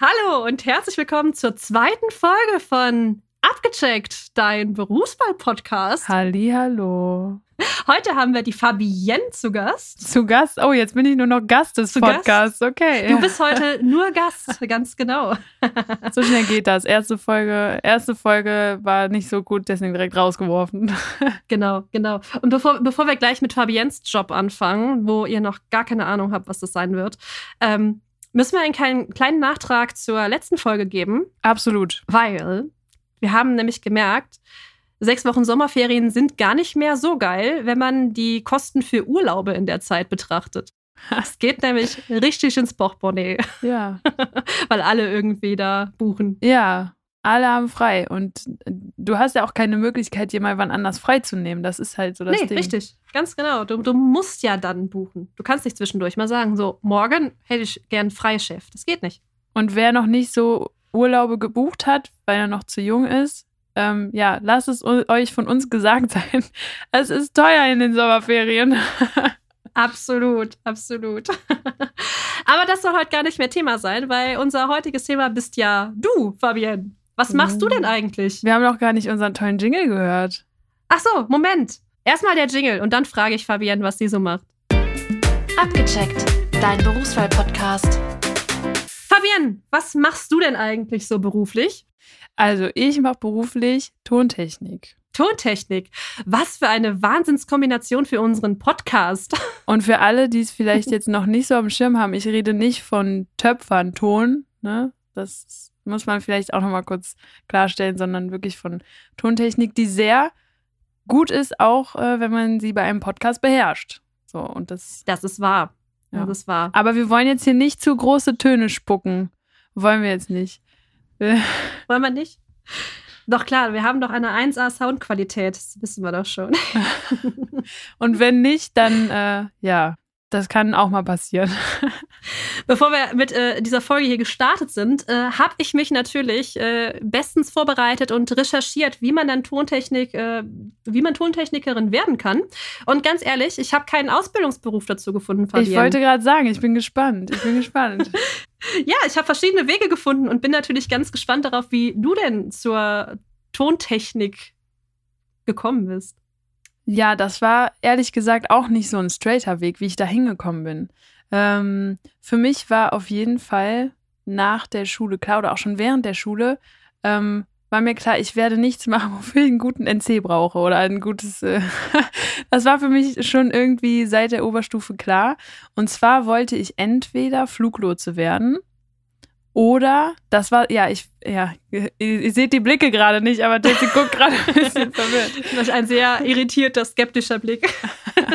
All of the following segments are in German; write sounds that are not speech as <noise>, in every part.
Hallo und herzlich willkommen zur zweiten Folge von Abgecheckt, dein Berufsball-Podcast. Hallo. Heute haben wir die Fabienne zu Gast. Zu Gast? Oh, jetzt bin ich nur noch Gast des zu Podcasts. Gast? Okay. Du bist heute nur Gast, ganz genau. <laughs> So schnell geht das. Erste Folge, erste Folge war nicht so gut, deswegen direkt rausgeworfen. <laughs> Genau, genau. Und bevor, bevor wir gleich mit Fabiens Job anfangen, wo ihr noch gar keine Ahnung habt, was das sein wird, ähm, müssen wir einen kleinen, kleinen Nachtrag zur letzten Folge geben. Absolut. Weil wir haben nämlich gemerkt, sechs Wochen Sommerferien sind gar nicht mehr so geil, wenn man die Kosten für Urlaube in der Zeit betrachtet. Es <laughs> geht nämlich richtig ins Portemonnaie. Ja. <laughs> Weil alle irgendwie da buchen. Ja, alle haben frei. Und du hast ja auch keine Möglichkeit, dir mal wann anders freizunehmen. Das ist halt so das nee, Ding. richtig. Ganz genau. Du, du musst ja dann buchen. Du kannst nicht zwischendurch mal sagen, so, morgen hätte ich gern Freichef. Das geht nicht. Und wer noch nicht so Urlaube gebucht hat, weil er noch zu jung ist, ähm, ja, lasst es euch von uns gesagt sein. <laughs> Es ist teuer in den Sommerferien. <laughs> absolut, absolut. <laughs> Aber das soll heute gar nicht mehr Thema sein, weil unser heutiges Thema bist ja du, Fabienne. Was machst du denn oh. eigentlich? Wir haben noch gar nicht unseren tollen Jingle gehört. Ach so, Moment. Erstmal der Jingle und dann frage ich Fabienne, was sie so macht. Abgecheckt, dein Berufswahl-Podcast. Fabienne, was machst du denn eigentlich so beruflich? Also, ich mache beruflich Tontechnik. Tontechnik. Was für eine Wahnsinnskombination für unseren Podcast. <laughs> Und für alle, die es vielleicht jetzt noch nicht so am Schirm haben, ich rede nicht von Töpfern Ton, ne? Das muss man vielleicht auch nochmal kurz klarstellen, sondern wirklich von Tontechnik, die sehr gut ist, auch äh, wenn man sie bei einem Podcast beherrscht. So, und das. Das ist wahr. Ja. Das ist wahr. Aber wir wollen jetzt hier nicht zu große Töne spucken. Wollen wir jetzt nicht. <laughs> Wollen wir nicht? Doch klar, wir haben doch eine 1A Soundqualität, das wissen wir doch schon. <laughs> Und wenn nicht, dann äh, ja, das kann auch mal passieren. <laughs> Bevor wir mit äh, dieser Folge hier gestartet sind, äh, habe ich mich natürlich äh, bestens vorbereitet und recherchiert, wie man dann Tontechnik, äh, wie man Tontechnikerin werden kann. Und ganz ehrlich, ich habe keinen Ausbildungsberuf dazu gefunden, Fabienne. Ich wollte gerade sagen, ich bin gespannt. Ich bin gespannt. <laughs> ja, ich habe verschiedene Wege gefunden und bin natürlich ganz gespannt darauf, wie du denn zur Tontechnik gekommen bist. Ja, das war ehrlich gesagt auch nicht so ein straighter Weg, wie ich da hingekommen bin. Ähm, für mich war auf jeden Fall nach der Schule klar oder auch schon während der Schule, ähm, war mir klar, ich werde nichts machen, <laughs> wofür ich einen guten NC brauche oder ein gutes. Äh <laughs> das war für mich schon irgendwie seit der Oberstufe klar. Und zwar wollte ich entweder Fluglotse werden oder, das war, ja, ich, ja, ihr, ihr seht die Blicke gerade nicht, aber Tessie guckt gerade ein bisschen verwirrt. <laughs> Das ist ein sehr irritierter, skeptischer Blick.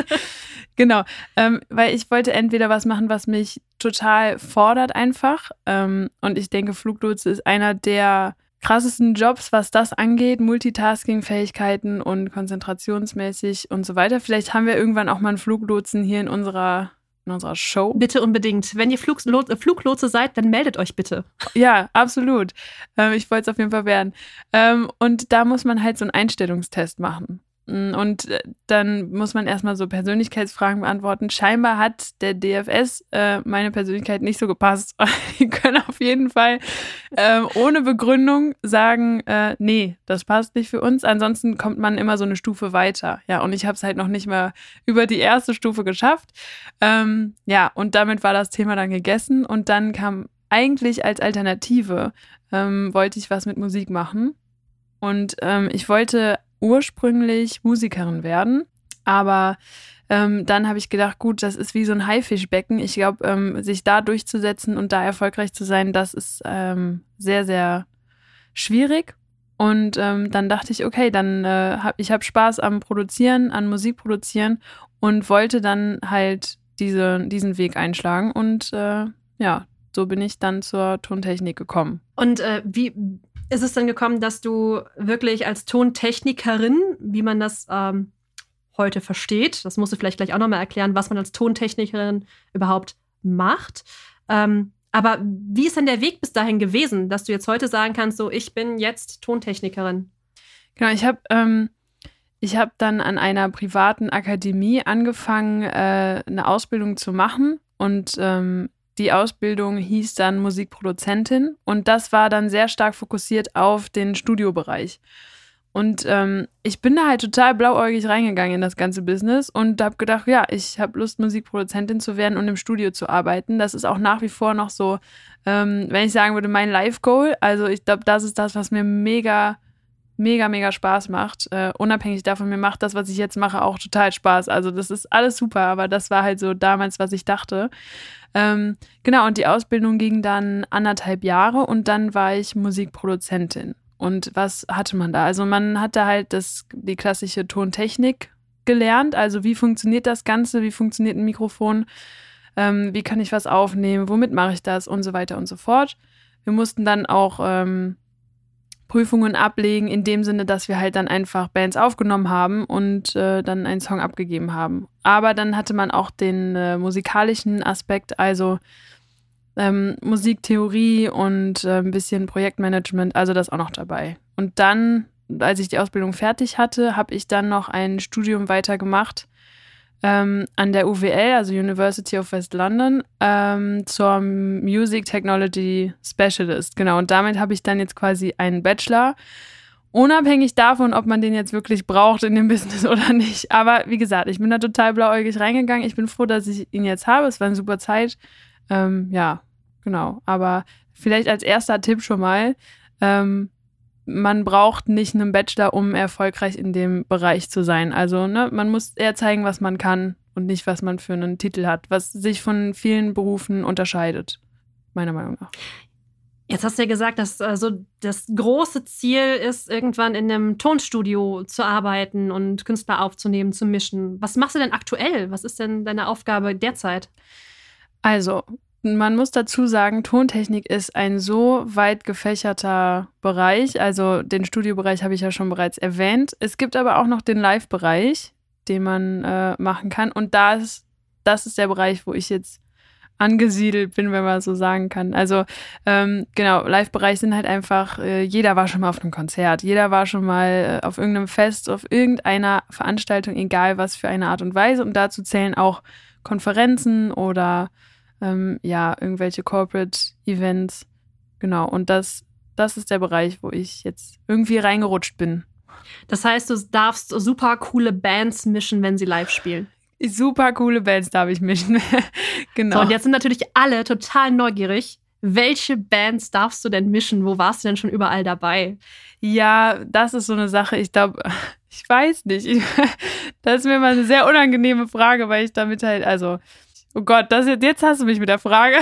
<laughs> genau, ähm, weil ich wollte entweder was machen, was mich total fordert einfach. Ähm, und ich denke, Fluglotse ist einer der krassesten Jobs, was das angeht, Multitasking-Fähigkeiten und konzentrationsmäßig und so weiter. Vielleicht haben wir irgendwann auch mal einen Fluglotsen hier in unserer in unserer Show. Bitte unbedingt. Wenn ihr Fluglo Fluglotse seid, dann meldet euch bitte. Ja, absolut. Ähm, ich wollte es auf jeden Fall werden. Ähm, und da muss man halt so einen Einstellungstest machen. Mm, und äh, dann muss man erstmal so Persönlichkeitsfragen beantworten. Scheinbar hat der DFS äh, meine Persönlichkeit nicht so gepasst. <laughs> Die können auf jeden Fall äh, ohne Begründung sagen, äh, nee, das passt nicht für uns. Ansonsten kommt man immer so eine Stufe weiter. Ja, und ich habe es halt noch nicht mal über die erste Stufe geschafft. Ähm, ja, und damit war das Thema dann gegessen. Und dann kam eigentlich als Alternative, ähm, wollte ich was mit Musik machen. Und ähm, ich wollte ursprünglich Musikerin werden, aber ähm, dann habe ich gedacht, gut, das ist wie so ein Haifischbecken. Ich glaube, ähm, sich da durchzusetzen und da erfolgreich zu sein, das ist ähm, sehr, sehr schwierig. Und ähm, dann dachte ich, okay, dann äh, hab, ich habe Spaß am Produzieren, an Musik produzieren und wollte dann halt diese, diesen Weg einschlagen. Und äh, ja, so bin ich dann zur Tontechnik gekommen. Und äh, wie, ist es dann gekommen, dass du wirklich als Tontechnikerin, wie man das ähm, heute versteht, das musst du vielleicht gleich auch nochmal erklären, was man als Tontechnikerin überhaupt macht. Ähm, aber wie ist denn der Weg bis dahin gewesen, dass du jetzt heute sagen kannst, so ich bin jetzt Tontechnikerin? Genau, ich habe ähm, ich habe dann an einer privaten Akademie angefangen, äh, eine Ausbildung zu machen und ähm, die Ausbildung hieß dann Musikproduzentin und das war dann sehr stark fokussiert auf den Studiobereich. Und ähm, ich bin da halt total blauäugig reingegangen in das ganze Business und habe gedacht, ja, ich habe Lust, Musikproduzentin zu werden und im Studio zu arbeiten. Das ist auch nach wie vor noch so, ähm, wenn ich sagen würde, mein Life-Goal. Also ich glaube, das ist das, was mir mega, mega, mega Spaß macht. Äh, unabhängig davon, mir macht das, was ich jetzt mache, auch total Spaß. Also das ist alles super, aber das war halt so damals, was ich dachte. Ähm, genau, und die Ausbildung ging dann anderthalb Jahre und dann war ich Musikproduzentin. Und was hatte man da? Also man hatte halt das, die klassische Tontechnik gelernt. Also wie funktioniert das Ganze? Wie funktioniert ein Mikrofon? Ähm, wie kann ich was aufnehmen? Womit mache ich das? Und so weiter und so fort. Wir mussten dann auch ähm, Prüfungen ablegen, in dem Sinne, dass wir halt dann einfach Bands aufgenommen haben und äh, dann einen Song abgegeben haben. Aber dann hatte man auch den äh, musikalischen Aspekt, also ähm, Musiktheorie und äh, ein bisschen Projektmanagement, also das auch noch dabei. Und dann, als ich die Ausbildung fertig hatte, habe ich dann noch ein Studium weitergemacht ähm, an der UWL, also University of West London, ähm, zur Music Technology Specialist. Genau, und damit habe ich dann jetzt quasi einen Bachelor. Unabhängig davon, ob man den jetzt wirklich braucht in dem <laughs> Business oder nicht. Aber wie gesagt, ich bin da total blauäugig reingegangen. Ich bin froh, dass ich ihn jetzt habe. Es war eine super Zeit. Ähm, ja, genau. Aber vielleicht als erster Tipp schon mal, ähm, man braucht nicht einen Bachelor, um erfolgreich in dem Bereich zu sein. Also ne, man muss eher zeigen, was man kann und nicht, was man für einen Titel hat, was sich von vielen Berufen unterscheidet, meiner Meinung nach. Jetzt hast du ja gesagt, dass also das große Ziel ist, irgendwann in einem Tonstudio zu arbeiten und Künstler aufzunehmen, zu mischen. Was machst du denn aktuell? Was ist denn deine Aufgabe derzeit? Also, man muss dazu sagen, Tontechnik ist ein so weit gefächerter Bereich. Also den Studiobereich habe ich ja schon bereits erwähnt. Es gibt aber auch noch den Live-Bereich, den man äh, machen kann. Und das, das ist der Bereich, wo ich jetzt angesiedelt bin, wenn man so sagen kann. Also ähm, genau, Live-Bereich sind halt einfach, äh, jeder war schon mal auf einem Konzert, jeder war schon mal äh, auf irgendeinem Fest, auf irgendeiner Veranstaltung, egal was für eine Art und Weise. Und dazu zählen auch Konferenzen oder ähm, ja, irgendwelche Corporate Events. Genau, und das, das ist der Bereich, wo ich jetzt irgendwie reingerutscht bin. Das heißt, du darfst super coole Bands mischen, wenn sie live spielen. Super coole Bands darf ich mischen. <laughs> genau. So, und jetzt sind natürlich alle total neugierig. Welche Bands darfst du denn mischen? Wo warst du denn schon überall dabei? Ja, das ist so eine Sache. Ich glaube, <laughs> ich weiß nicht. <laughs> das ist mir mal eine sehr unangenehme Frage, weil ich damit halt, also Oh Gott, das, jetzt hast du mich mit der Frage.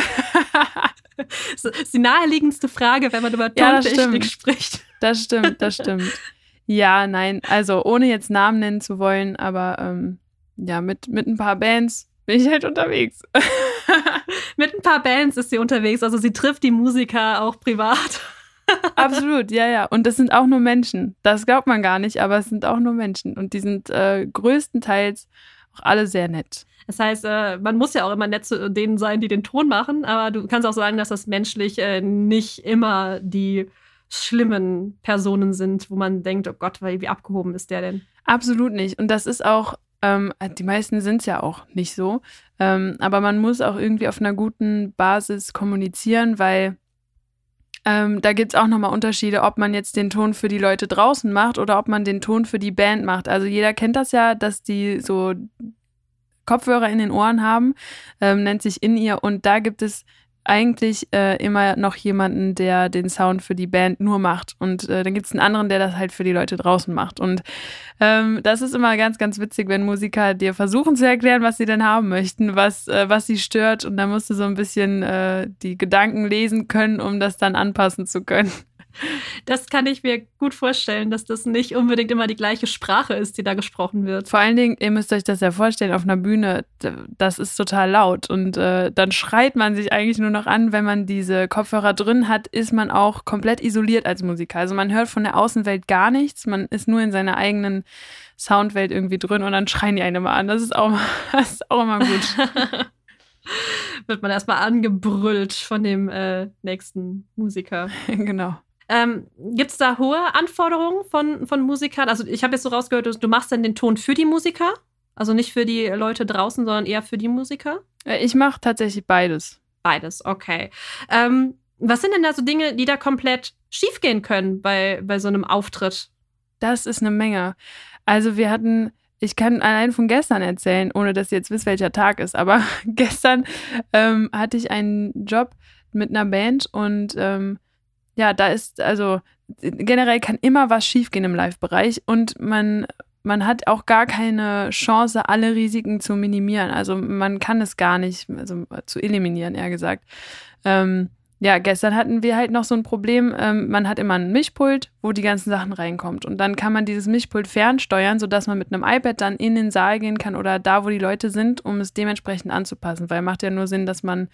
<laughs> das ist die naheliegendste Frage, wenn man über Tontechnik ja, spricht. Das stimmt, das stimmt. Ja, nein, also ohne jetzt Namen nennen zu wollen, aber ähm, ja, mit, mit ein paar Bands bin ich halt unterwegs. <laughs> mit ein paar Bands ist sie unterwegs, also sie trifft die Musiker auch privat. <laughs> Absolut, ja, ja. Und das sind auch nur Menschen. Das glaubt man gar nicht, aber es sind auch nur Menschen. Und die sind äh, größtenteils auch alle sehr nett. Das heißt, äh, man muss ja auch immer nett zu denen sein, die den Ton machen, aber du kannst auch sagen, dass das menschlich äh, nicht immer die schlimmen Personen sind, wo man denkt, oh Gott, wie abgehoben ist der denn? Absolut nicht. Und das ist auch, ähm, die meisten sind es ja auch nicht so. Ähm, aber man muss auch irgendwie auf einer guten Basis kommunizieren, weil ähm, da gibt es auch nochmal Unterschiede, ob man jetzt den Ton für die Leute draußen macht oder ob man den Ton für die Band macht. Also jeder kennt das ja, dass die so Kopfhörer in den Ohren haben, ähm, nennt sich in ihr und da gibt es eigentlich äh, immer noch jemanden, der den Sound für die Band nur macht. Und äh, dann gibt es einen anderen, der das halt für die Leute draußen macht. Und ähm, das ist immer ganz, ganz witzig, wenn Musiker dir versuchen zu erklären, was sie denn haben möchten, was, äh, was sie stört. Und da musst du so ein bisschen äh, die Gedanken lesen können, um das dann anpassen zu können. Das kann ich mir gut vorstellen, dass das nicht unbedingt immer die gleiche Sprache ist, die da gesprochen wird. Vor allen Dingen, ihr müsst euch das ja vorstellen, auf einer Bühne, das ist total laut und äh, dann schreit man sich eigentlich nur noch an, wenn man diese Kopfhörer drin hat, ist man auch komplett isoliert als Musiker. Also man hört von der Außenwelt gar nichts, man ist nur in seiner eigenen Soundwelt irgendwie drin und dann schreien die einen immer an. Das ist auch, <laughs> das ist auch immer gut. <laughs> Wird man erstmal angebrüllt von dem äh, nächsten Musiker. <laughs> genau. Ähm, Gibt es da hohe Anforderungen von, von Musikern? Also ich habe jetzt so rausgehört, du, du machst dann den Ton für die Musiker? Also nicht für die Leute draußen, sondern eher für die Musiker? Äh, ich mache tatsächlich beides. Beides, okay. Ähm, was sind denn da so Dinge, die da komplett schiefgehen können bei, bei so einem Auftritt? Das ist eine Menge. Also wir hatten, ich kann allein von gestern erzählen, ohne dass ihr jetzt wisst, welcher Tag ist, aber <laughs> gestern ähm, hatte ich einen Job mit einer Band und ähm, ja, da ist, also generell kann immer was schiefgehen im Live-Bereich und man, man hat auch gar keine Chance, alle Risiken zu minimieren. Also man kann es gar nicht, also zu eliminieren, eher gesagt. Ähm, ja, gestern hatten wir halt noch so ein Problem. Ähm, man hat immer ein Mischpult, wo die ganzen Sachen reinkommt. Und dann kann man dieses Mischpult fernsteuern, sodass man mit einem iPad dann in den Saal gehen kann oder da, wo die Leute sind, um es dementsprechend anzupassen. Weil macht ja nur Sinn, dass man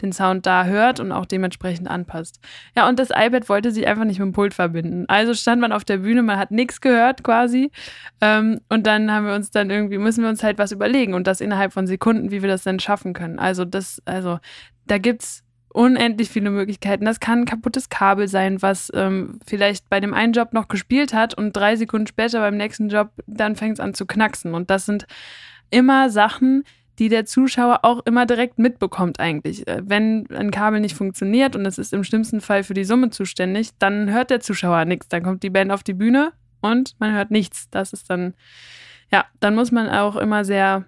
den Sound da hört und auch dementsprechend anpasst. Ja, und das iPad wollte sich einfach nicht mit dem Pult verbinden. Also stand man auf der Bühne, man hat nichts gehört quasi. Ähm, und dann haben wir uns dann irgendwie, müssen wir uns halt was überlegen und das innerhalb von Sekunden, wie wir das dann schaffen können. Also das, also da gibt's unendlich viele Möglichkeiten. Das kann ein kaputtes Kabel sein, was ähm, vielleicht bei dem einen Job noch gespielt hat und drei Sekunden später beim nächsten Job dann fängt es an zu knacksen. Und das sind immer Sachen, die der Zuschauer auch immer direkt mitbekommt eigentlich. Äh, wenn ein Kabel nicht funktioniert und es ist im schlimmsten Fall für die Summe zuständig, dann hört der Zuschauer nichts. Dann kommt die Band auf die Bühne und man hört nichts. Das ist dann, ja, dann muss man auch immer sehr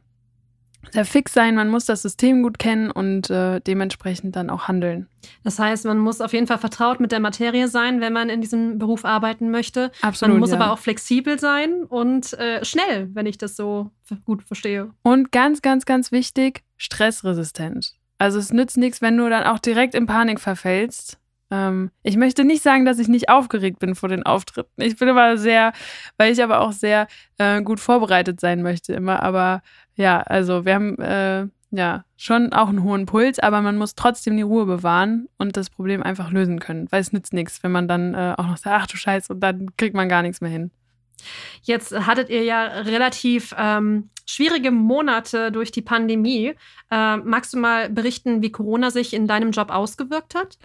sehr fix sein, man muss das System gut kennen und äh, dementsprechend dann auch handeln. Das heißt, man muss auf jeden Fall vertraut mit der Materie sein, wenn man in diesem Beruf arbeiten möchte. Absolut. Man muss ja. aber auch flexibel sein und äh, schnell, wenn ich das so gut verstehe. Und ganz, ganz, ganz wichtig, stressresistent. Also es nützt nichts, wenn du dann auch direkt in Panik verfällst. Ähm, ich möchte nicht sagen, dass ich nicht aufgeregt bin vor den Auftritten. Ich bin immer sehr, weil ich aber auch sehr äh, gut vorbereitet sein möchte immer. Aber ja, also wir haben äh, ja schon auch einen hohen Puls, aber man muss trotzdem die Ruhe bewahren und das Problem einfach lösen können, weil es nützt nichts, wenn man dann äh, auch noch sagt, ach du Scheiße, und dann kriegt man gar nichts mehr hin. Jetzt hattet ihr ja relativ ähm, schwierige Monate durch die Pandemie. Äh, magst du mal berichten, wie Corona sich in deinem Job ausgewirkt hat?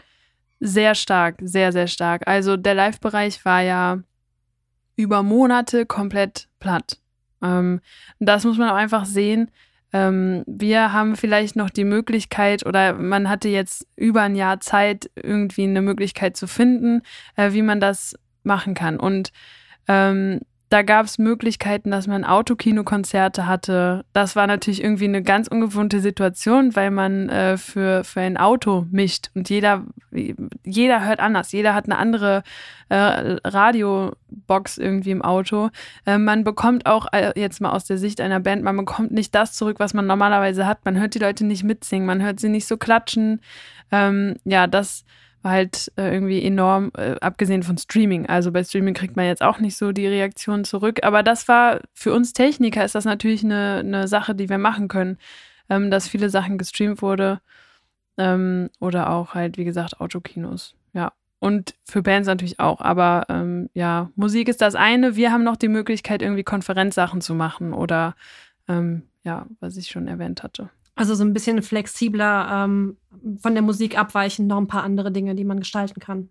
Sehr stark, sehr, sehr stark. Also der Live-Bereich war ja über Monate komplett platt. Ähm, das muss man auch einfach sehen. Ähm, wir haben vielleicht noch die Möglichkeit oder man hatte jetzt über ein Jahr Zeit, irgendwie eine Möglichkeit zu finden, äh, wie man das machen kann. Und ähm, da gab es Möglichkeiten, dass man Autokinokonzerte hatte. Das war natürlich irgendwie eine ganz ungewohnte Situation, weil man äh, für, für ein Auto mischt und jeder, jeder hört anders. Jeder hat eine andere äh, Radiobox irgendwie im Auto. Äh, man bekommt auch, äh, jetzt mal aus der Sicht einer Band, man bekommt nicht das zurück, was man normalerweise hat. Man hört die Leute nicht mitsingen, man hört sie nicht so klatschen. Ähm, ja, das war halt äh, irgendwie enorm, äh, abgesehen von Streaming. Also bei Streaming kriegt man jetzt auch nicht so die Reaktion zurück. Aber das war für uns Techniker ist das natürlich eine, eine Sache, die wir machen können, ähm, dass viele Sachen gestreamt wurde. Ähm, oder auch halt, wie gesagt, Autokinos. Ja. Und für Bands natürlich auch. Aber ähm, ja, Musik ist das eine. Wir haben noch die Möglichkeit, irgendwie Konferenzsachen zu machen oder ähm, ja, was ich schon erwähnt hatte. Also so ein bisschen flexibler ähm, von der Musik abweichen, noch ein paar andere Dinge, die man gestalten kann.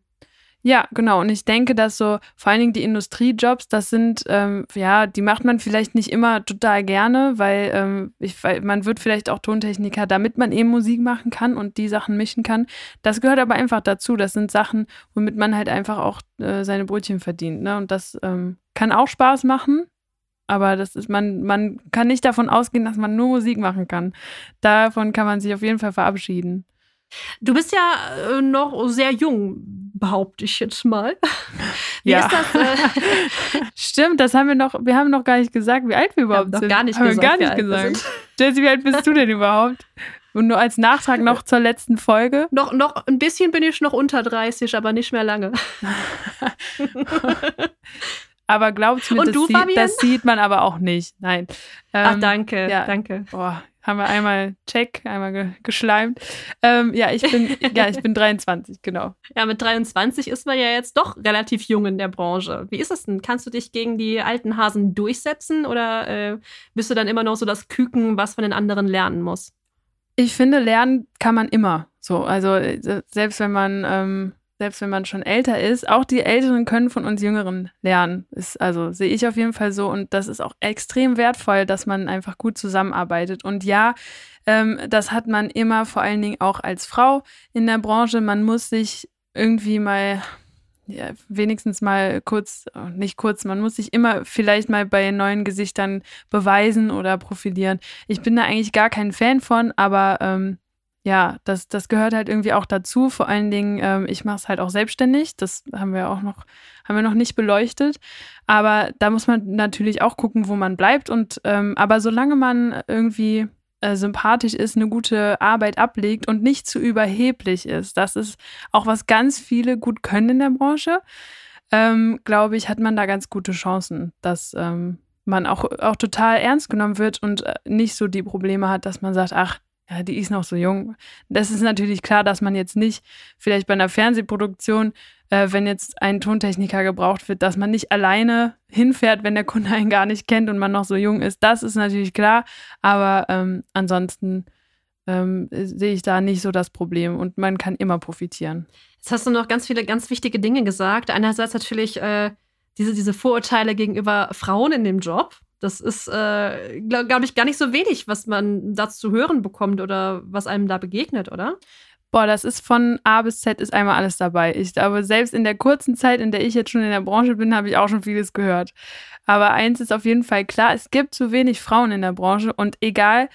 Ja, genau. Und ich denke, dass so vor allen Dingen die Industriejobs, das sind, ähm, ja, die macht man vielleicht nicht immer total gerne, weil, ähm, ich, weil man wird vielleicht auch Tontechniker, damit man eben Musik machen kann und die Sachen mischen kann. Das gehört aber einfach dazu. Das sind Sachen, womit man halt einfach auch äh, seine Brötchen verdient. Ne? Und das ähm, kann auch Spaß machen. Aber das ist, man, man kann nicht davon ausgehen, dass man nur Musik machen kann. Davon kann man sich auf jeden Fall verabschieden. Du bist ja äh, noch sehr jung, behaupte ich jetzt mal. <laughs> Wie ja. ist das? Äh? <laughs> Stimmt, das haben wir noch, wir haben noch gar nicht gesagt, wie alt wir überhaupt wir sind. Gar nicht haben gesagt, wir gar nicht gesagt. Jesse, wie alt bist du denn überhaupt? Und nur als Nachtrag noch zur letzten Folge. Noch, noch ein bisschen bin ich noch unter 30, aber nicht mehr lange. <laughs> Aber glaubt mir, das, du, sieht, das, sieht, man aber auch nicht. Nein. Ähm, Ach, danke, ja. danke. Boah, haben wir einmal check, einmal ge geschleimt. Ähm, ja, ich bin, <laughs> ja, ich bin 23, genau. Ja, mit 23 ist man ja jetzt doch relativ jung in der Branche. Wie ist das denn? Kannst du dich gegen die alten Hasen durchsetzen oder äh, bist du dann immer noch so das Küken, was von den anderen lernen muss? Ich finde, lernen kann man immer. So, also äh, selbst wenn man ähm, selbst wenn man schon älter ist, auch die Älteren können von uns Jüngeren lernen. Ist, also sehe ich auf jeden Fall so. Und das ist auch extrem wertvoll, dass man einfach gut zusammenarbeitet. Und ja, ähm, das hat man immer vor allen Dingen auch als Frau in der Branche. Man muss sich irgendwie mal ja, wenigstens mal kurz, nicht kurz, man muss sich immer vielleicht mal bei neuen Gesichtern beweisen oder profilieren. Ich bin da eigentlich gar kein Fan von, aber ähm, ja, das, das gehört halt irgendwie auch dazu. Vor allen Dingen, ähm, ich mache es halt auch selbstständig. Das haben wir auch noch, haben wir noch nicht beleuchtet. Aber da muss man natürlich auch gucken, wo man bleibt. Und ähm, aber solange man irgendwie äh, sympathisch ist, eine gute Arbeit ablegt und nicht zu überheblich ist, das ist auch was ganz viele gut können in der Branche. Ähm, glaube ich, hat man da ganz gute Chancen, dass ähm, man auch, auch total ernst genommen wird und äh, nicht so die Probleme hat, dass man sagt, ach, ja, die ist noch so jung. Das ist natürlich klar, dass man jetzt nicht vielleicht bei einer Fernsehproduktion, äh, wenn jetzt ein Tontechniker gebraucht wird, dass man nicht alleine hinfährt, wenn der Kunde einen gar nicht kennt und man noch so jung ist. Das ist natürlich klar, aber ähm, ansonsten ähm, sehe ich da nicht so das Problem und man kann immer profitieren. Jetzt hast du noch ganz viele ganz wichtige Dinge gesagt. Einerseits natürlich äh, diese, diese Vorurteile gegenüber Frauen in dem Job. Das ist, äh, glaube glaub ich, gar nicht so wenig, was man dazu zu hören bekommt oder was einem da begegnet, oder? Boah, das ist von A bis Z ist einmal alles dabei. Ich glaube, selbst in der kurzen Zeit, in der ich jetzt schon in der Branche bin, habe ich auch schon vieles gehört. Aber eins ist auf jeden Fall klar, es gibt zu wenig Frauen in der Branche und egal,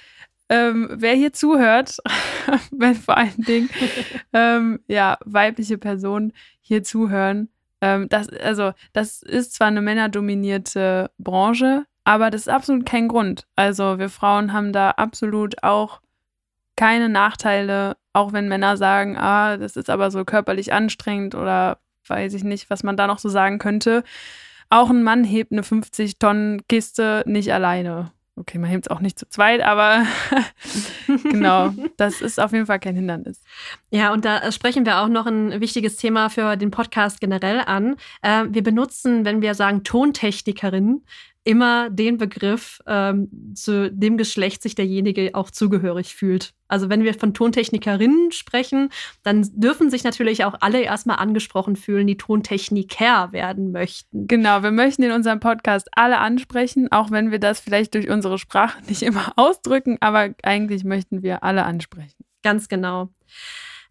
ähm, wer hier zuhört, <laughs> wenn vor allen Dingen <laughs> ähm, ja, weibliche Personen hier zuhören, ähm, das, also, das ist zwar eine männerdominierte Branche, aber das ist absolut kein Grund. Also wir Frauen haben da absolut auch keine Nachteile, auch wenn Männer sagen, ah, das ist aber so körperlich anstrengend oder weiß ich nicht, was man da noch so sagen könnte. Auch ein Mann hebt eine 50 Tonnen Kiste nicht alleine. Okay, man hebt es auch nicht zu zweit, aber <laughs> genau, das ist auf jeden Fall kein Hindernis. Ja, und da sprechen wir auch noch ein wichtiges Thema für den Podcast generell an. Äh, wir benutzen, wenn wir sagen Tontechnikerin, immer den Begriff, ähm, zu dem Geschlecht sich derjenige auch zugehörig fühlt. Also wenn wir von Tontechnikerinnen sprechen, dann dürfen sich natürlich auch alle erstmal angesprochen fühlen, die Tontechniker werden möchten. Genau, wir möchten in unserem Podcast alle ansprechen, auch wenn wir das vielleicht durch unsere Sprache nicht immer <laughs> ausdrücken, aber eigentlich möchten wir alle ansprechen. Ganz genau.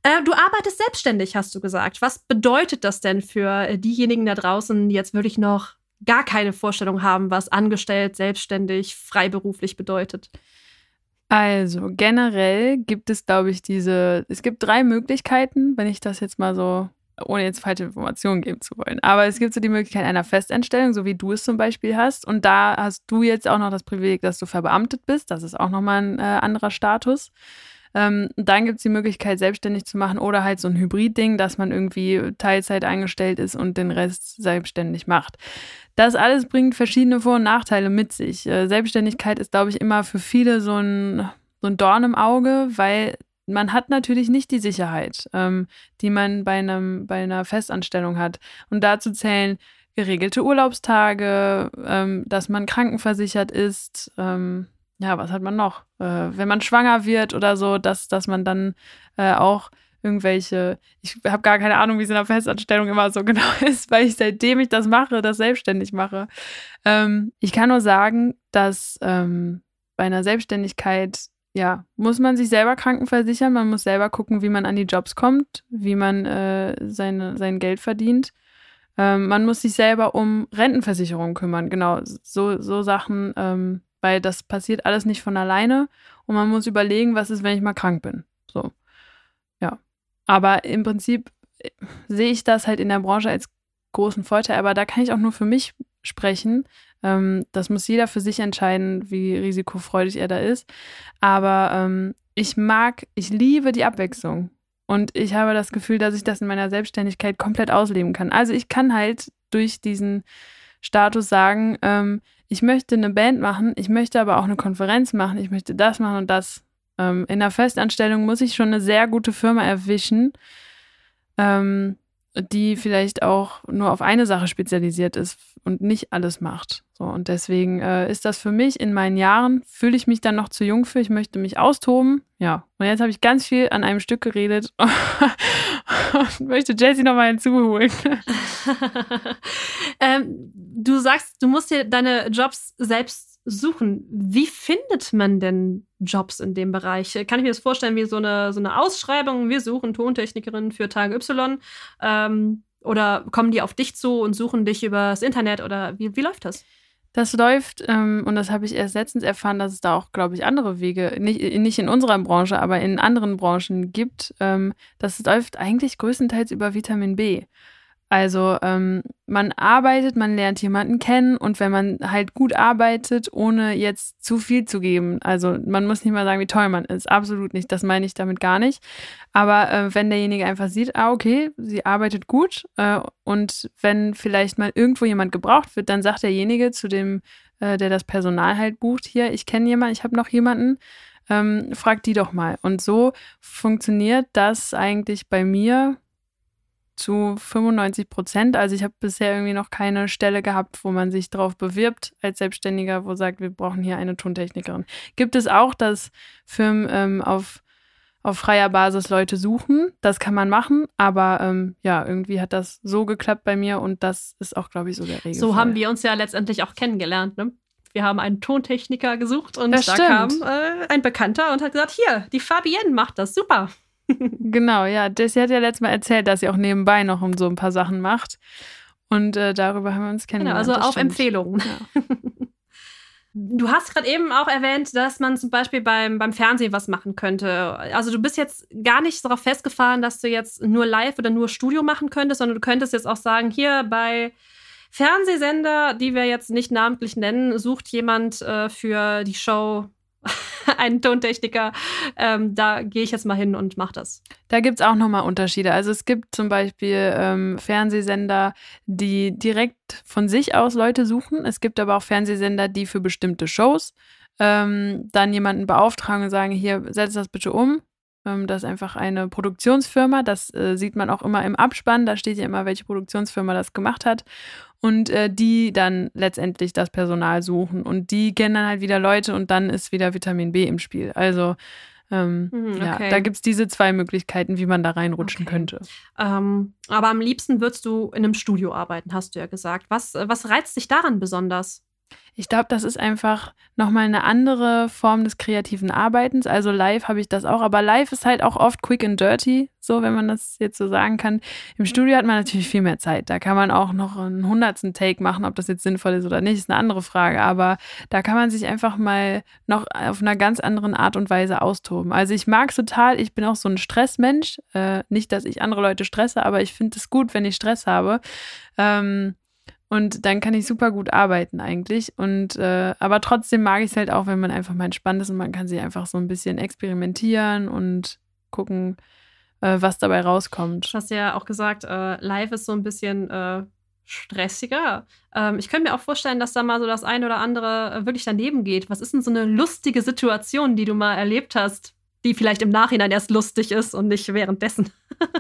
Äh, du arbeitest selbstständig, hast du gesagt. Was bedeutet das denn für diejenigen da draußen, die jetzt wirklich noch gar keine Vorstellung haben, was angestellt, selbstständig, freiberuflich bedeutet? Also generell gibt es, glaube ich, diese, es gibt drei Möglichkeiten, wenn ich das jetzt mal so, ohne jetzt falsche Informationen geben zu wollen. Aber es gibt so die Möglichkeit einer Festanstellung, so wie du es zum Beispiel hast. Und da hast du jetzt auch noch das Privileg, dass du verbeamtet bist. Das ist auch nochmal ein äh, anderer Status. Ähm, dann gibt es die Möglichkeit, selbstständig zu machen oder halt so ein Hybrid-Ding, dass man irgendwie Teilzeit eingestellt ist und den Rest selbstständig macht. Das alles bringt verschiedene Vor- und Nachteile mit sich. Äh, Selbstständigkeit ist, glaube ich, immer für viele so ein, so ein Dorn im Auge, weil man hat natürlich nicht die Sicherheit, ähm, die man bei, einem, bei einer Festanstellung hat. Und dazu zählen geregelte Urlaubstage, ähm, dass man krankenversichert ist, ähm, ja, was hat man noch? Äh, wenn man schwanger wird oder so, dass, dass man dann äh, auch irgendwelche, ich habe gar keine Ahnung, wie es in der Festanstellung immer so <laughs> genau ist, weil ich seitdem ich das mache, das selbstständig mache. Ähm, ich kann nur sagen, dass ähm, bei einer Selbstständigkeit, ja, muss man sich selber krankenversichern, man muss selber gucken, wie man an die Jobs kommt, wie man äh, seine, sein Geld verdient. Ähm, man muss sich selber um Rentenversicherung kümmern, genau, so, so Sachen ähm, weil das passiert alles nicht von alleine und man muss überlegen, was ist, wenn ich mal krank bin. So. Ja. Aber im Prinzip äh, sehe ich das halt in der Branche als großen Vorteil, aber da kann ich auch nur für mich sprechen. Ähm, das muss jeder für sich entscheiden, wie risikofreudig er da ist. Aber ähm, ich mag, ich liebe die Abwechslung. Und ich habe das Gefühl, dass ich das in meiner Selbstständigkeit komplett ausleben kann. Also ich kann halt durch diesen Status sagen, ähm, ich möchte eine Band machen, ich möchte aber auch eine Konferenz machen, ich möchte das machen und das. Ähm, in der Festanstellung muss ich schon eine sehr gute Firma erwischen. Ähm, die vielleicht auch nur auf eine Sache spezialisiert ist und nicht alles macht. So, und deswegen äh, ist das für mich in meinen Jahren, fühle ich mich dann noch zu jung für, ich möchte mich austoben. Ja, und jetzt habe ich ganz viel an einem Stück geredet <laughs> und möchte Jessie nochmal hinzuholen. <laughs> ähm, du sagst, du musst dir deine Jobs selbst suchen. Wie findet man denn Jobs in dem Bereich? Kann ich mir das vorstellen wie so eine, so eine Ausschreibung? Wir suchen Tontechnikerin für Tage Y. Ähm, oder kommen die auf dich zu und suchen dich übers Internet? Oder wie, wie läuft das? Das läuft, ähm, und das habe ich erst letztens erfahren, dass es da auch, glaube ich, andere Wege, nicht, nicht in unserer Branche, aber in anderen Branchen gibt. Ähm, das läuft eigentlich größtenteils über Vitamin B. Also ähm, man arbeitet, man lernt jemanden kennen und wenn man halt gut arbeitet, ohne jetzt zu viel zu geben, also man muss nicht mal sagen, wie toll man ist, absolut nicht, das meine ich damit gar nicht. Aber äh, wenn derjenige einfach sieht, ah okay, sie arbeitet gut äh, und wenn vielleicht mal irgendwo jemand gebraucht wird, dann sagt derjenige zu dem, äh, der das Personal halt bucht, hier, ich kenne jemanden, ich habe noch jemanden, ähm, frag die doch mal. Und so funktioniert das eigentlich bei mir zu 95 Prozent. Also ich habe bisher irgendwie noch keine Stelle gehabt, wo man sich drauf bewirbt als Selbstständiger, wo sagt, wir brauchen hier eine Tontechnikerin. Gibt es auch, dass Firmen ähm, auf, auf freier Basis Leute suchen. Das kann man machen, aber ähm, ja, irgendwie hat das so geklappt bei mir und das ist auch, glaube ich, so der Regel. So haben wir uns ja letztendlich auch kennengelernt, ne? Wir haben einen Tontechniker gesucht und das da stimmt. kam äh, ein Bekannter und hat gesagt, hier, die Fabienne macht das, super genau, ja. Jessie hat ja letztes Mal erzählt, dass sie auch nebenbei noch so ein paar Sachen macht. Und äh, darüber haben wir uns kennengelernt. Genau, also auf stimmt. Empfehlungen. Ja. Du hast gerade eben auch erwähnt, dass man zum Beispiel beim, beim Fernsehen was machen könnte. Also du bist jetzt gar nicht darauf festgefahren, dass du jetzt nur live oder nur Studio machen könntest, sondern du könntest jetzt auch sagen, hier bei Fernsehsender, die wir jetzt nicht namentlich nennen, sucht jemand äh, für die Show <laughs> einen Tontechniker, ähm, da gehe ich jetzt mal hin und mache das. Da gibt es auch nochmal Unterschiede. Also es gibt zum Beispiel ähm, Fernsehsender, die direkt von sich aus Leute suchen. Es gibt aber auch Fernsehsender, die für bestimmte Shows ähm, dann jemanden beauftragen und sagen, hier, setz das bitte um. Ähm, das ist einfach eine Produktionsfirma. Das äh, sieht man auch immer im Abspann. Da steht ja immer, welche Produktionsfirma das gemacht hat und äh, die dann letztendlich das Personal suchen und die kennen dann halt wieder Leute und dann ist wieder Vitamin B im Spiel. Also ähm, mhm, okay. ja, da gibt es diese zwei Möglichkeiten, wie man da reinrutschen okay. könnte. Ähm, aber am liebsten würdest du in einem Studio arbeiten, hast du ja gesagt. Was, was reizt dich daran besonders? Ich glaube, das ist einfach nochmal eine andere Form des kreativen Arbeitens. Also live habe ich das auch, aber live ist halt auch oft quick and dirty, so wenn man das jetzt so sagen kann. Im Studio hat man natürlich viel mehr Zeit. Da kann man auch noch einen hundertsten Take machen, ob das jetzt sinnvoll ist oder nicht, ist eine andere Frage. Aber da kann man sich einfach mal noch auf einer ganz anderen Art und Weise austoben. Also ich mag es total. Ich bin auch so ein Stressmensch. Äh, nicht, dass ich andere Leute stresse, aber ich finde es gut, wenn ich Stress habe. Ähm, und dann kann ich super gut arbeiten eigentlich. Und äh, aber trotzdem mag ich es halt auch, wenn man einfach mal entspannt ist und man kann sich einfach so ein bisschen experimentieren und gucken, äh, was dabei rauskommt. Du hast ja auch gesagt, äh, live ist so ein bisschen äh, stressiger. Ähm, ich könnte mir auch vorstellen, dass da mal so das eine oder andere äh, wirklich daneben geht. Was ist denn so eine lustige Situation, die du mal erlebt hast, die vielleicht im Nachhinein erst lustig ist und nicht währenddessen? <laughs>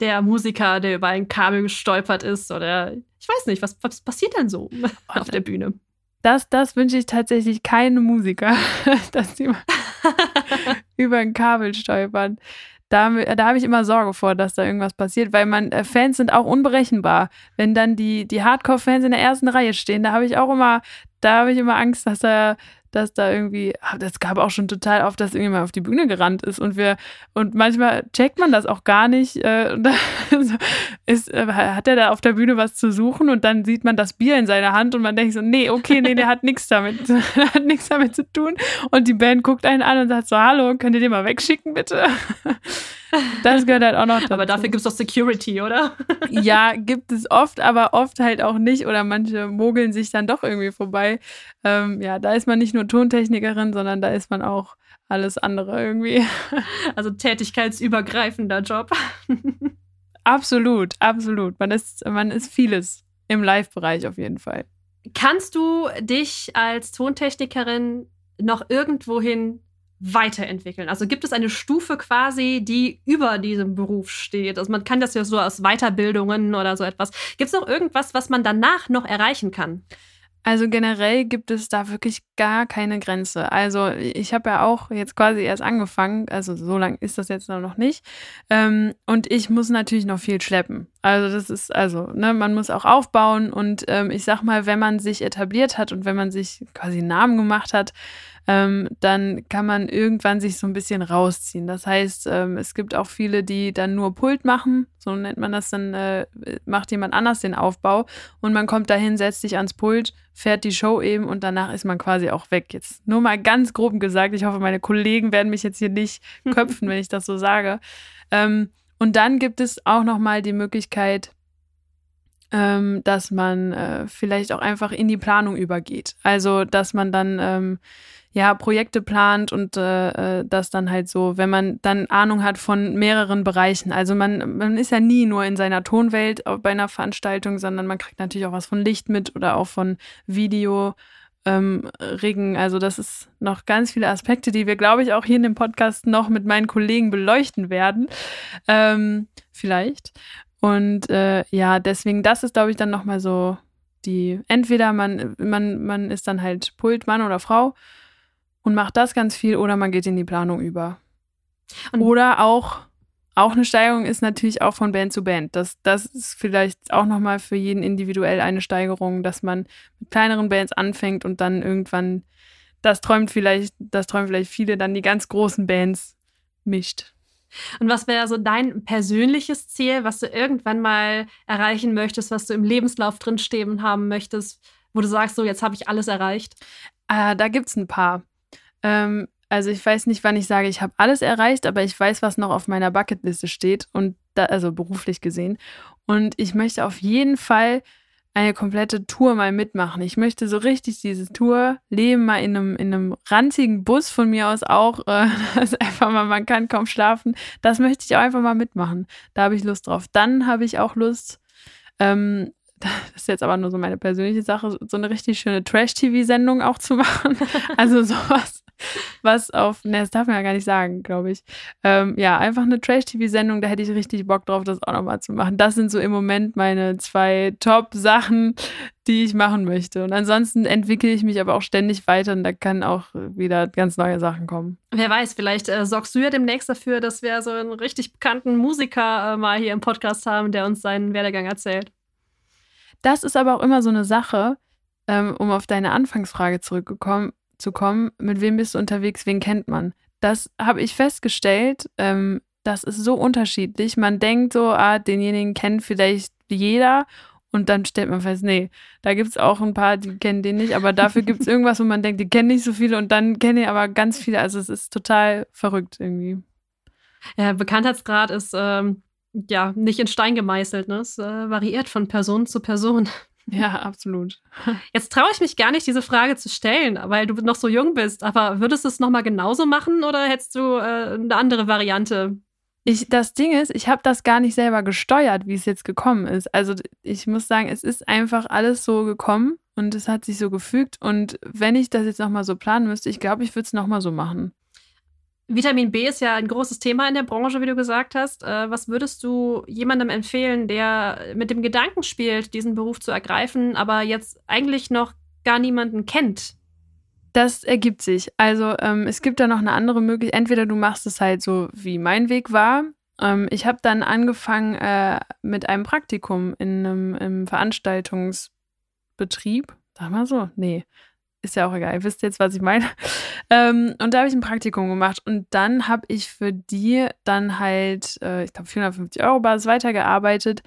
der Musiker, der über ein Kabel gestolpert ist oder ich weiß nicht, was, was passiert denn so <laughs> auf der Bühne? Das, das wünsche ich tatsächlich keine Musiker, <laughs> dass sie über ein Kabel stolpern. Da, da habe ich immer Sorge vor, dass da irgendwas passiert, weil man äh, Fans sind auch unberechenbar. Wenn dann die, die Hardcore-Fans in der ersten Reihe stehen, da habe ich auch immer, da habe ich immer Angst, dass da dass da irgendwie, ah, das gab auch schon total oft, dass irgendjemand auf die Bühne gerannt ist und wir, und manchmal checkt man das auch gar nicht. Äh, <laughs> ist, äh, hat er da auf der Bühne was zu suchen und dann sieht man das Bier in seiner Hand und man denkt so, nee, okay, nee, der hat nichts damit, <laughs> hat nichts damit zu tun. Und die Band guckt einen an und sagt so, hallo, könnt ihr den mal wegschicken, bitte? <laughs> Das gehört halt auch noch dazu. Aber dafür gibt es doch Security, oder? <laughs> Ja, gibt es oft, aber oft halt auch nicht. Oder manche mogeln sich dann doch irgendwie vorbei. Ähm, ja, da ist man nicht nur Tontechnikerin, sondern da ist man auch alles andere irgendwie. <laughs> Also tätigkeitsübergreifender Job. <laughs> Absolut, absolut. Man ist, man ist vieles im Live-Bereich auf jeden Fall. Kannst du dich als Tontechnikerin noch irgendwohin weiterentwickeln? Also gibt es eine Stufe quasi, die über diesem Beruf steht? Also man kann das ja so aus Weiterbildungen oder so etwas. Gibt es noch irgendwas, was man danach noch erreichen kann? Also generell gibt es da wirklich gar keine Grenze. Also ich habe ja auch jetzt quasi erst angefangen, also so lang ist das jetzt noch nicht. Ähm, und ich muss natürlich noch viel schleppen. Also das ist, also, ne, man muss auch aufbauen und ähm, ich sag mal, wenn man sich etabliert hat und wenn man sich quasi einen Namen gemacht hat, ähm, dann kann man irgendwann sich so ein bisschen rausziehen. Das heißt, ähm, es gibt auch viele, die dann nur Pult machen, so nennt man das, dann äh, macht jemand anders den Aufbau und man kommt dahin, setzt sich ans Pult, fährt die Show eben und danach ist man quasi auch weg. Jetzt nur mal ganz grob gesagt, ich hoffe, meine Kollegen werden mich jetzt hier nicht <laughs> köpfen, wenn ich das so sage. Ähm, und dann gibt es auch noch mal die Möglichkeit, ähm, dass man äh, vielleicht auch einfach in die Planung übergeht. Also, dass man dann ähm, ja, Projekte plant und äh, äh, das dann halt so, wenn man dann Ahnung hat von mehreren Bereichen. Also man, man ist ja nie nur in seiner Tonwelt bei einer Veranstaltung, sondern man kriegt natürlich auch was von Licht mit oder auch von Video. Ähm, Regen. Also das ist noch ganz viele Aspekte, die wir, glaube ich, auch hier in dem Podcast noch mit meinen Kollegen beleuchten werden. Ähm, vielleicht. Und äh, ja, deswegen, das ist, glaube ich, dann nochmal so die, entweder man, man, man ist dann halt Pult, Mann oder Frau und macht das ganz viel oder man geht in die Planung über. Und oder auch, auch eine Steigerung ist natürlich auch von Band zu Band. Das, das ist vielleicht auch nochmal für jeden individuell eine Steigerung, dass man mit kleineren Bands anfängt und dann irgendwann, das träumt vielleicht, das träumen vielleicht viele, dann die ganz großen Bands mischt. Und was wäre so dein persönliches Ziel, was du irgendwann mal erreichen möchtest, was du im Lebenslauf drinstehen haben möchtest, wo du sagst, so jetzt habe ich alles erreicht? Äh, da gibt es ein paar. Ähm, also ich weiß nicht, wann ich sage, ich habe alles erreicht, aber ich weiß, was noch auf meiner Bucketliste steht und da, also beruflich gesehen. Und ich möchte auf jeden Fall eine komplette Tour mal mitmachen. Ich möchte so richtig diese Tour leben, mal in einem, in einem ranzigen Bus von mir aus auch. Äh, <laughs> das einfach mal, man kann kaum schlafen. Das möchte ich auch einfach mal mitmachen. Da habe ich Lust drauf. Dann habe ich auch Lust, ähm, <laughs> das ist jetzt aber nur so meine persönliche Sache, so eine richtig schöne Trash-TV-Sendung auch zu machen. <laughs> Also sowas, was auf, ne, das darf man ja gar nicht sagen, glaube ich. Ähm, ja, einfach eine Trash-TV-Sendung, da hätte ich richtig Bock drauf, das auch nochmal zu machen. Das sind so im Moment meine zwei Top-Sachen, die ich machen möchte. Und ansonsten entwickle ich mich aber auch ständig weiter und da kann auch wieder ganz neue Sachen kommen. Wer weiß, vielleicht äh, sorgst du ja demnächst dafür, dass wir so einen richtig bekannten Musiker äh, mal hier im Podcast haben, der uns seinen Werdegang erzählt. Das ist aber auch immer so eine Sache, ähm, um auf deine Anfangsfrage zurückgekommen zu kommen, mit wem bist du unterwegs, wen kennt man? Das habe ich festgestellt, ähm, das ist so unterschiedlich. Man denkt so, ah, denjenigen kennt vielleicht jeder und dann stellt man fest, nee, da gibt es auch ein paar, die kennen den nicht, aber dafür gibt es <laughs> irgendwas, wo man denkt, die kennen nicht so viele und dann kennen die aber ganz viele. Also es ist total verrückt irgendwie. Ja, Bekanntheitsgrad ist ähm, ja nicht in Stein gemeißelt, ne? Es äh, variiert von Person zu Person. <laughs> Ja, absolut. <laughs> Jetzt traue ich mich gar nicht, diese Frage zu stellen, weil du noch so jung bist. Aber würdest du es nochmal genauso machen oder hättest du äh, eine andere Variante? Ich, das Ding ist, ich habe das gar nicht selber gesteuert, wie es jetzt gekommen ist. Also ich muss sagen, es ist einfach alles so gekommen und es hat sich so gefügt. Und wenn ich das jetzt nochmal so planen müsste, ich glaube, ich würde es nochmal so machen. Vitamin B ist ja ein großes Thema in der Branche, wie du gesagt hast. Äh, was würdest du jemandem empfehlen, der mit dem Gedanken spielt, diesen Beruf zu ergreifen, aber jetzt eigentlich noch gar niemanden kennt? Das ergibt sich. Also ähm, es gibt da noch eine andere Möglichkeit. Entweder du machst es halt so, wie mein Weg war. Ähm, ich habe dann angefangen äh, mit einem Praktikum in einem Veranstaltungsbetrieb. Sag mal so, nee, ist ja auch egal, ihr wisst jetzt, was ich meine. Ähm, und da habe ich ein Praktikum gemacht und dann habe ich für die dann halt, äh, ich glaube, 450 Euro Basis weitergearbeitet.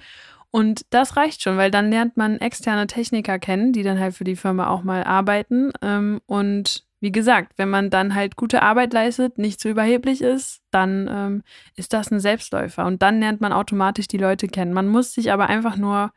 Und das reicht schon, weil dann lernt man externe Techniker kennen, die dann halt für die Firma auch mal arbeiten. Ähm, und wie gesagt, wenn man dann halt gute Arbeit leistet, nicht zu überheblich ist, dann ähm, ist das ein Selbstläufer. Und dann lernt man automatisch die Leute kennen. Man muss sich aber einfach nur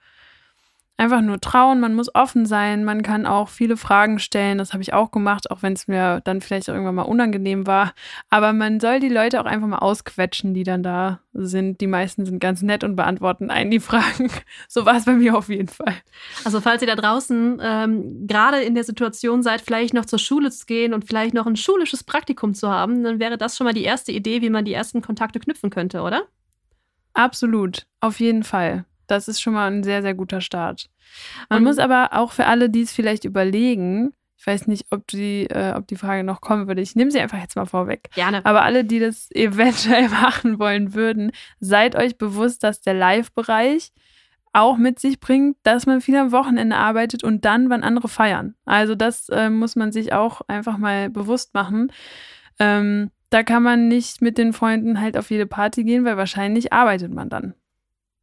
einfach nur trauen, man muss offen sein, man kann auch viele Fragen stellen. Das habe ich auch gemacht, auch wenn es mir dann vielleicht irgendwann mal unangenehm war. Aber man soll die Leute auch einfach mal ausquetschen, die dann da sind. Die meisten sind ganz nett und beantworten einen die <laughs> Fragen. So war es bei mir auf jeden Fall. Also falls ihr da draußen ähm, gerade in der Situation seid, vielleicht noch zur Schule zu gehen und vielleicht noch ein schulisches Praktikum zu haben, dann wäre das schon mal die erste Idee, wie man die ersten Kontakte knüpfen könnte, oder? Absolut, auf jeden Fall. Das ist schon mal ein sehr, sehr guter Start. Man Und muss aber auch für alle, die es vielleicht überlegen, ich weiß nicht, ob die, äh, ob die Frage noch kommen würde. Ich nehme sie einfach jetzt mal vorweg. Gerne. Aber alle, die das <laughs> eventuell machen wollen würden, seid euch bewusst, dass der Live-Bereich auch mit sich bringt, dass man viel am Wochenende arbeitet und dann, wann andere feiern. Also das äh, muss man sich auch einfach mal bewusst machen. Ähm, da kann man nicht mit den Freunden halt auf jede Party gehen, weil wahrscheinlich arbeitet man dann.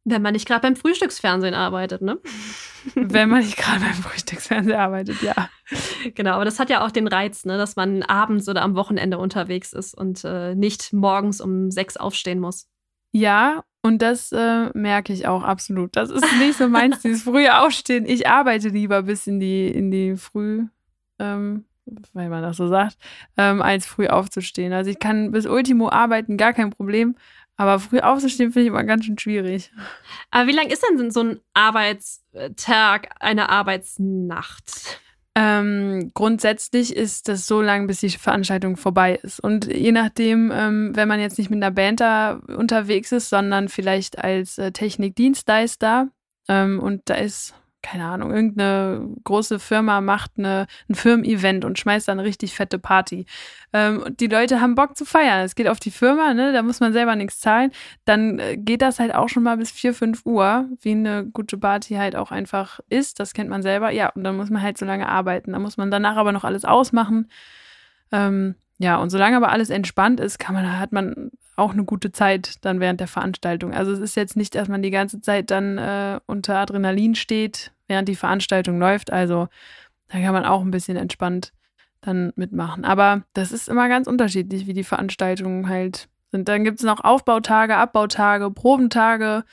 Wenn man nicht gerade beim Frühstücksfernsehen arbeitet, ne? <laughs> Wenn man nicht gerade beim Frühstücksfernsehen arbeitet, ja. <laughs> Genau, aber das hat ja auch den Reiz, ne, dass man abends oder am Wochenende unterwegs ist und äh, nicht morgens um sechs aufstehen muss. Ja, und das äh, merke ich auch absolut. Das ist nicht so meins, <laughs> dieses frühe Aufstehen. Ich arbeite lieber bis in die, in die Früh, ähm, weil man das so sagt, ähm, als früh aufzustehen. Also ich kann bis Ultimo arbeiten, gar kein Problem. Aber früh aufzustehen finde ich immer ganz schön schwierig. Aber wie lang ist denn so ein Arbeitstag, eine Arbeitsnacht? Ähm, grundsätzlich ist das so lang, bis die Veranstaltung vorbei ist. Und je nachdem, ähm, wenn man jetzt nicht mit einer Band da unterwegs ist, sondern vielleicht als äh, Technikdienstleister ähm, und da ist keine Ahnung, irgendeine große Firma macht eine, ein Firmen-Event und schmeißt dann eine richtig fette Party. Ähm, die Leute haben Bock zu feiern. Es geht auf die Firma, ne? da muss man selber nichts zahlen. Dann äh, geht das halt auch schon mal bis 4, 5 Uhr, wie eine gute Party halt auch einfach ist. Das kennt man selber. Ja, und dann muss man halt so lange arbeiten. Da muss man danach aber noch alles ausmachen. Ähm, ja, und solange aber alles entspannt ist, kann man, hat man auch eine gute Zeit dann während der Veranstaltung. Also es ist jetzt nicht, dass man die ganze Zeit dann äh, unter Adrenalin steht, während die Veranstaltung läuft. Also da kann man auch ein bisschen entspannt dann mitmachen. Aber das ist immer ganz unterschiedlich, wie die Veranstaltungen halt sind. Dann gibt es noch Aufbautage, Abbautage, Probentage.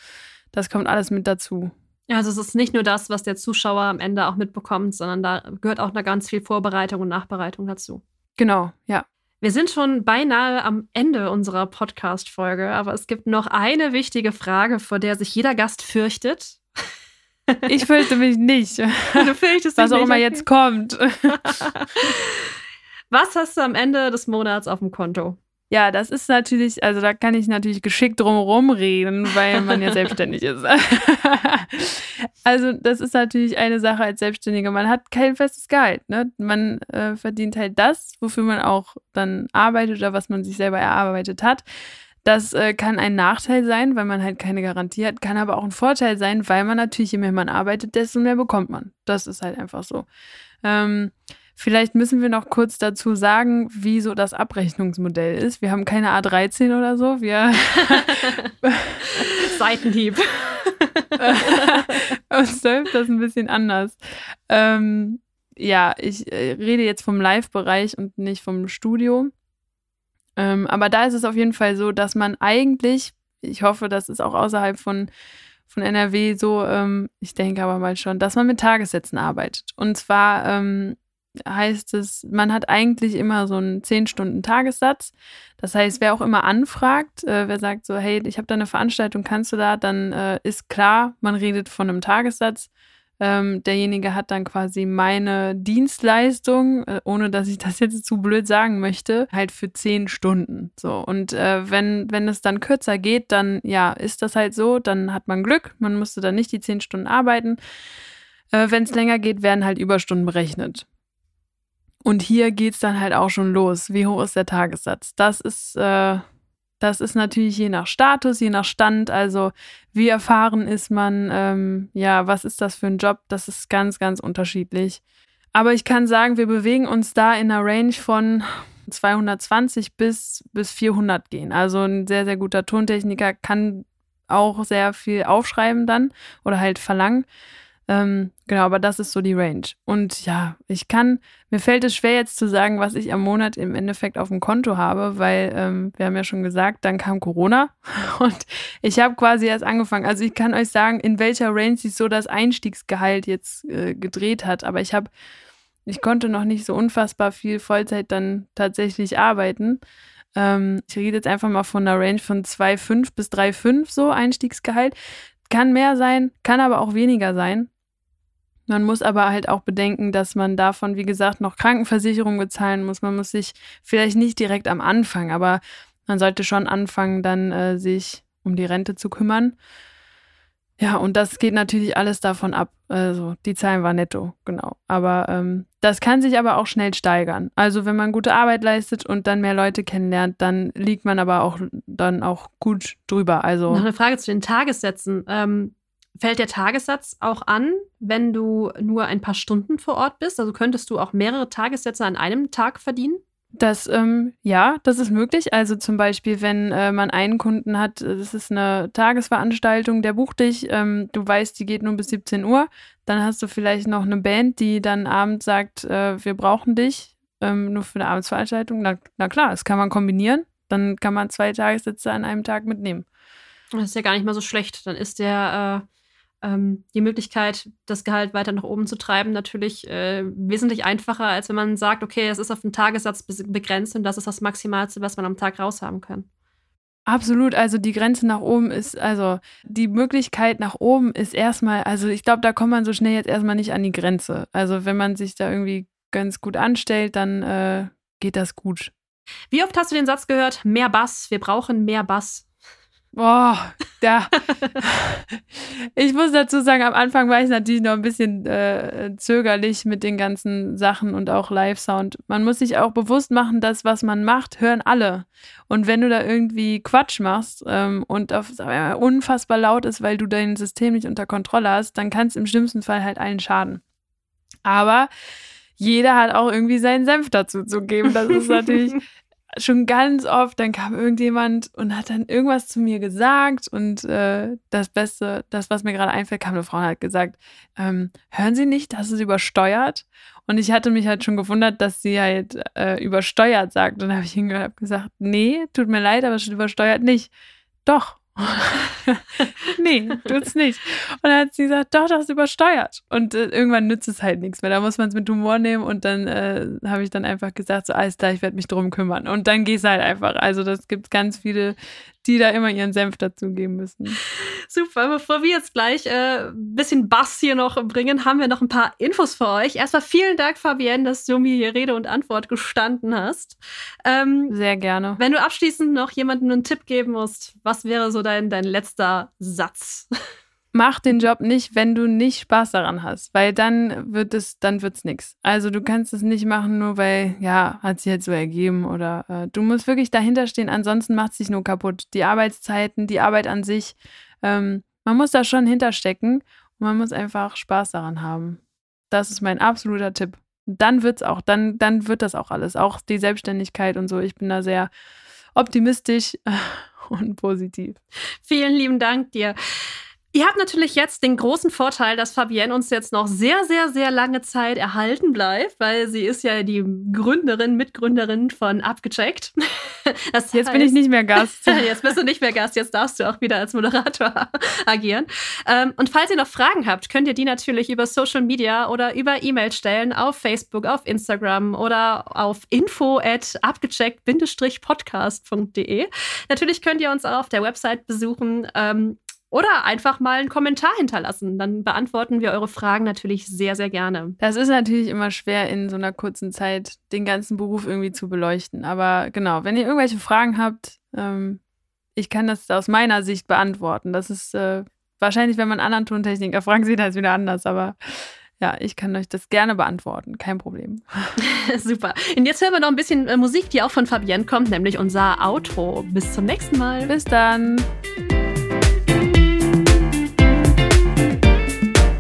Das kommt alles mit dazu. Also es ist nicht nur das, was der Zuschauer am Ende auch mitbekommt, sondern da gehört auch noch ganz viel Vorbereitung und Nachbereitung dazu. Genau, ja. Wir sind schon beinahe am Ende unserer Podcast-Folge, aber es gibt noch eine wichtige Frage, vor der sich jeder Gast fürchtet. <laughs> Ich fürchte mich nicht. Du fürchtest Was auch immer okay. jetzt kommt. <laughs> <laughs> Was hast du am Ende des Monats auf dem Konto? Ja, das ist natürlich, also da kann ich natürlich geschickt drumherum reden, weil man ja selbstständig ist. <laughs> also das ist natürlich eine Sache als Selbstständiger. Man hat kein festes Gehalt. Ne? Man äh, verdient halt das, wofür man auch dann arbeitet oder was man sich selber erarbeitet hat. Das äh, kann ein Nachteil sein, weil man halt keine Garantie hat, kann aber auch ein Vorteil sein, weil man natürlich, je mehr man arbeitet, desto mehr bekommt man. Das ist halt einfach so. Ähm, Vielleicht müssen wir noch kurz dazu sagen, wie so das Abrechnungsmodell ist. Wir haben keine A13 oder so. Wir <laughs> Seitenhieb. <laughs> uns läuft das ein bisschen anders. Ähm, ja, ich äh, rede jetzt vom Live-Bereich und nicht vom Studio. Ähm, aber da ist es auf jeden Fall so, dass man eigentlich, ich hoffe, das ist auch außerhalb von, von NRW so, ähm, ich denke aber mal schon, dass man mit Tagessätzen arbeitet. Und zwar ähm, heißt es, man hat eigentlich immer so einen 10-Stunden-Tagessatz. Das heißt, wer auch immer anfragt, äh, wer sagt so, hey, ich habe da eine Veranstaltung, kannst du da, dann äh, ist klar, man redet von einem Tagessatz. Ähm, derjenige hat dann quasi meine Dienstleistung, äh, ohne dass ich das jetzt zu blöd sagen möchte, halt für 10 Stunden. So. Und äh, wenn, wenn es dann kürzer geht, dann ja, ist das halt so, dann hat man Glück, man musste dann nicht die 10 Stunden arbeiten. Äh, wenn es länger geht, werden halt Überstunden berechnet. Und hier geht's dann halt auch schon los. Wie hoch ist der Tagessatz? Das ist, äh, das ist natürlich je nach Status, je nach Stand. Also wie erfahren ist man? Ähm, ja, was ist das für ein Job? Das ist ganz, ganz unterschiedlich. Aber ich kann sagen, wir bewegen uns da in einer Range von 220 bis, bis 400 gehen. Also ein sehr, sehr guter Tontechniker kann auch sehr viel aufschreiben dann oder halt verlangen. Ähm, genau, aber das ist so die Range. Und ja, ich kann, mir fällt es schwer jetzt zu sagen, was ich am Monat im Endeffekt auf dem Konto habe, weil ähm, wir haben ja schon gesagt, dann kam Corona <laughs> und ich habe quasi erst angefangen. Also ich kann euch sagen, in welcher Range sich so das Einstiegsgehalt jetzt äh, gedreht hat, aber ich habe, ich konnte noch nicht so unfassbar viel Vollzeit dann tatsächlich arbeiten. Ähm, ich rede jetzt einfach mal von einer Range von 2,5 bis 3,5 so Einstiegsgehalt. Kann mehr sein, kann aber auch weniger sein. Man muss aber halt auch bedenken, dass man davon, wie gesagt, noch Krankenversicherung bezahlen muss. Man muss sich vielleicht nicht direkt am Anfang, aber man sollte schon anfangen, dann äh, sich um die Rente zu kümmern. Ja, und das geht natürlich alles davon ab. Also die Zahlen waren netto, genau. Aber ähm, das kann sich aber auch schnell steigern. Also wenn man gute Arbeit leistet und dann mehr Leute kennenlernt, dann liegt man aber auch dann auch gut drüber. Also noch eine Frage zu den Tagessätzen. Ähm, fällt der Tagessatz auch an, wenn du nur ein paar Stunden vor Ort bist? Also könntest du auch mehrere Tagessätze an einem Tag verdienen? Das, ähm, ja, das ist möglich. Also zum Beispiel, wenn äh, man einen Kunden hat, das ist eine Tagesveranstaltung, der bucht dich, ähm, du weißt, die geht nur bis 17 Uhr, dann hast du vielleicht noch eine Band, die dann abends sagt, äh, wir brauchen dich, ähm, nur für eine Abendsveranstaltung. Na, na klar, das kann man kombinieren. Dann kann man zwei Tagessätze an einem Tag mitnehmen. Das ist ja gar nicht mal so schlecht. Dann ist der äh ähm, die Möglichkeit, das Gehalt weiter nach oben zu treiben, natürlich äh, wesentlich einfacher, als wenn man sagt, okay, es ist auf den Tagessatz begrenzt und das ist das Maximalste, was man am Tag raushaben kann. Absolut, also die Grenze nach oben ist, also die Möglichkeit nach oben ist erstmal, also ich glaube, da kommt man so schnell jetzt erstmal nicht an die Grenze. Also wenn man sich da irgendwie ganz gut anstellt, dann äh, geht das gut. Wie oft hast du den Satz gehört, mehr Bass, wir brauchen mehr Bass? Boah, da. <laughs> ich muss dazu sagen, am Anfang war ich natürlich noch ein bisschen äh, zögerlich mit den ganzen Sachen und auch Live-Sound. Man muss sich auch bewusst machen, dass was man macht, hören alle. Und wenn du da irgendwie Quatsch machst ähm, und auf, unfassbar laut ist, weil du dein System nicht unter Kontrolle hast, dann kann es im schlimmsten Fall halt allen schaden. Aber jeder hat auch irgendwie seinen Senf dazu zu geben. Das ist <laughs> natürlich schon ganz oft, dann kam irgendjemand und hat dann irgendwas zu mir gesagt und äh, das Beste, das, was mir gerade einfällt, kam eine Frau und hat gesagt, ähm, hören Sie nicht, dass es übersteuert? Und ich hatte mich halt schon gewundert, dass sie halt äh, übersteuert sagt. Und dann habe ich hingehört gesagt, nee, tut mir leid, aber es übersteuert nicht. Doch, <laughs> nee, tut's nicht. Und dann hat sie gesagt, doch, das ist übersteuert. Und äh, irgendwann nützt es halt nichts mehr. Da muss man es mit Humor nehmen und dann äh, habe ich dann einfach gesagt, so alles klar, ich werde mich drum kümmern. Und dann gehst halt einfach. Also das gibt ganz viele die da immer ihren Senf dazugeben müssen. Super, bevor wir jetzt gleich äh, ein bisschen Bass hier noch bringen, haben wir noch ein paar Infos für euch. Erstmal vielen Dank, Fabienne, dass du mir hier Rede und Antwort gestanden hast. Ähm, Sehr gerne. Wenn du abschließend noch jemandem einen Tipp geben musst, was wäre so dein, dein letzter Satz? <laughs> mach den Job nicht, wenn du nicht Spaß daran hast, weil dann wird es, dann wird's nix. Also du kannst es nicht machen, nur weil, ja, hat sich jetzt so ergeben oder äh, du musst wirklich dahinter stehen, ansonsten macht es sich nur kaputt. Die Arbeitszeiten, die Arbeit an sich, ähm, man muss da schon hinterstecken und man muss einfach Spaß daran haben. Das ist mein absoluter Tipp. Dann wird's auch, dann, dann wird das auch alles, auch die Selbstständigkeit und so. Ich bin da sehr optimistisch <laughs> und positiv. Vielen lieben Dank dir. Ihr habt natürlich jetzt den großen Vorteil, dass Fabienne uns jetzt noch sehr, sehr, sehr lange Zeit erhalten bleibt, weil sie ist ja die Gründerin, Mitgründerin von Abgecheckt. <laughs> Das jetzt heißt, bin ich nicht mehr Gast. <laughs> jetzt bist du nicht mehr Gast, jetzt darfst du auch wieder als Moderator <laughs> agieren. Ähm, und falls ihr noch Fragen habt, könnt ihr die natürlich über Social Media oder über E-Mail stellen, auf Facebook, auf Instagram oder auf info at abgecheckt-podcast.de. Natürlich könnt ihr uns auch auf der Website besuchen. Oder einfach mal einen Kommentar hinterlassen. Dann beantworten wir eure Fragen natürlich sehr, sehr gerne. Das ist natürlich immer schwer, in so einer kurzen Zeit den ganzen Beruf irgendwie zu beleuchten. Aber genau, wenn ihr irgendwelche Fragen habt, ähm, ich kann das aus meiner Sicht beantworten. Das ist äh, wahrscheinlich, wenn man anderen Tontechniker fragt, sieht das wieder anders. Aber ja, ich kann euch das gerne beantworten. Kein Problem. <laughs> Super. Und jetzt hören wir noch ein bisschen äh, Musik, die auch von Fabienne kommt, nämlich unser Outro. Bis zum nächsten Mal. Bis dann.